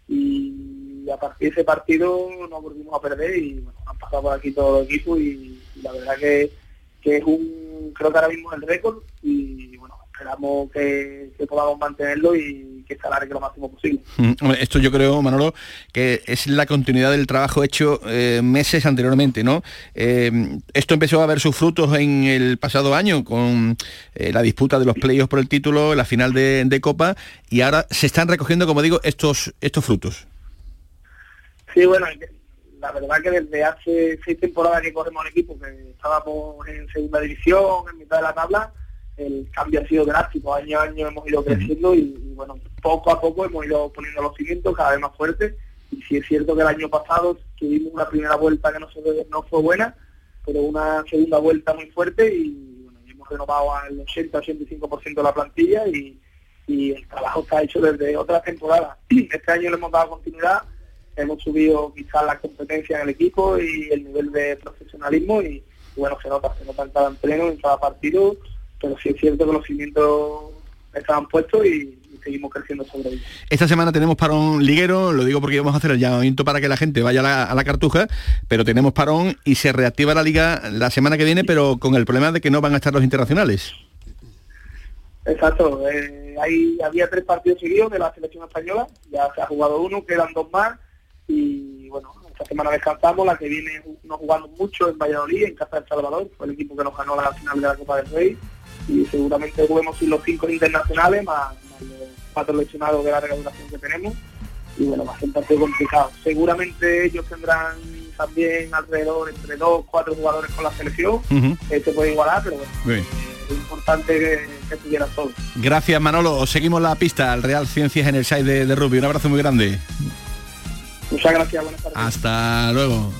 y a partir de ese partido nos volvimos a perder y bueno, han pasado por aquí todo el equipo y, la verdad que, que es un, creo que ahora mismo es el récord y bueno, esperamos que, que podamos mantenerlo y que se alargue lo máximo posible. Mm, Esto yo creo, Manolo, que es la continuidad del trabajo hecho eh, meses anteriormente, ¿no? Eh, esto empezó a ver sus frutos en el pasado año con eh, la disputa de los playoffs por el título, la final de, de Copa, y ahora se están recogiendo, como digo, estos, estos frutos. Sí, bueno, la verdad que desde hace seis temporadas que corremos el equipo, que estábamos en segunda división, en mitad de la tabla, el cambio ha sido drástico. Año a año hemos ido creciendo y, bueno, poco a poco hemos ido poniendo los cimientos cada vez más fuertes. Y sí es cierto que el año pasado tuvimos una primera vuelta que no, no fue buena, pero una segunda vuelta muy fuerte y, bueno, hemos renovado al 80-85% de la plantilla y, el trabajo está hecho desde otras temporadas. <clears throat> Este año le hemos dado continuidad, hemos subido quizás la competencia en el equipo y el nivel de profesionalismo y, bueno, se nota, se nota en cada en cada partido, pero sí es cierto que los cimientos estaban puestos y, y seguimos creciendo sobre ellos. Esta semana tenemos parón liguero, lo digo porque vamos a hacer el llamamiento para que la gente vaya a la, a la cartuja, pero tenemos parón y se reactiva la liga la semana que viene, pero con el problema de que no van a estar los internacionales. Exacto, eh, hay, había tres partidos seguidos de la selección española, ya se ha jugado uno, quedan dos más y bueno, esta semana descansamos, la que viene nos jugamos mucho en Valladolid, en Casa del Salvador, fue el equipo que nos ganó la final de la Copa del Rey y seguramente juguemos sin los cinco internacionales más, más los cuatro lesionados de la regulación que tenemos y bueno, va a ser un partido complicado. Seguramente ellos tendrán también alrededor entre dos, cuatro jugadores con la selección, eh, se puede igualar, pero bueno, bien. es importante que, que estuvieran todos. Gracias Manolo, seguimos la pista al Real Ciencias en el site de, de rugby. Un abrazo muy grande. Muchas gracias, buenas tardes. Hasta luego.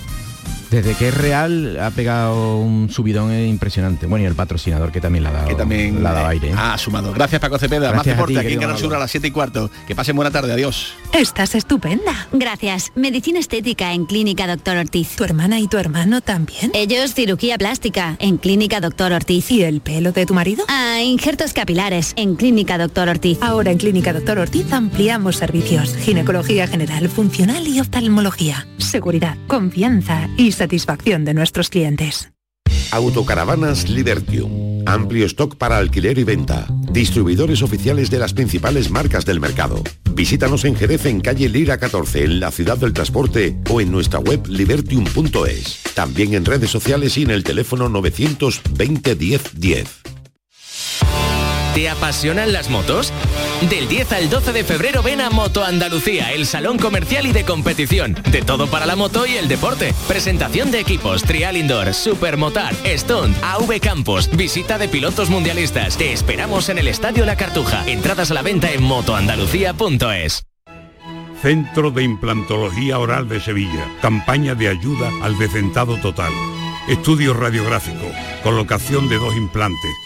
Desde que es real ha pegado un subidón impresionante. Bueno, y el patrocinador que también la ha dado, Que también la ha dado aire. ¿eh? ha sumado. Gracias Paco Cepeda. Más Gracias a deporte ti, aquí en Canal Sur a las 7 y cuarto. Que pasen buena tarde. Adiós. Estás estupenda. Gracias. Medicina estética en Clínica Doctor Ortiz. ¿Tu hermana y tu hermano también? Ellos cirugía plástica en Clínica Doctor Ortiz. ¿Y el pelo de tu marido? Ah, injertos capilares en Clínica Doctor Ortiz. Ahora en Clínica Doctor Ortiz ampliamos servicios. Ginecología general, funcional y oftalmología. Seguridad, confianza y satisfacción de nuestros clientes. Autocaravanas Libertium. Amplio stock para alquiler y venta. Distribuidores oficiales de las principales marcas del mercado. Visítanos en Jerez en calle Lira 14 en la ciudad del transporte o en nuestra web libertium.es. También en redes sociales y en el teléfono 920 10 10. ¿Te apasionan las motos? Del 10 al 12 de febrero ven a Moto Andalucía, el salón comercial y de competición. De todo para la moto y el deporte. Presentación de equipos, trial indoor, supermotar, stunt, AV Campos, visita de pilotos mundialistas. Te esperamos en el Estadio La Cartuja. Entradas a la venta en motoandalucía.es. Centro de Implantología Oral de Sevilla. Campaña de ayuda al decentado total. Estudio radiográfico, colocación de dos implantes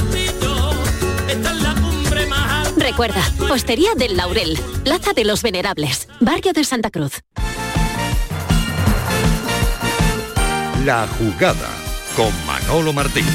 Recuerda, Hostería del Laurel, Plaza de los Venerables, Barrio de Santa Cruz. La jugada con Manolo Martín.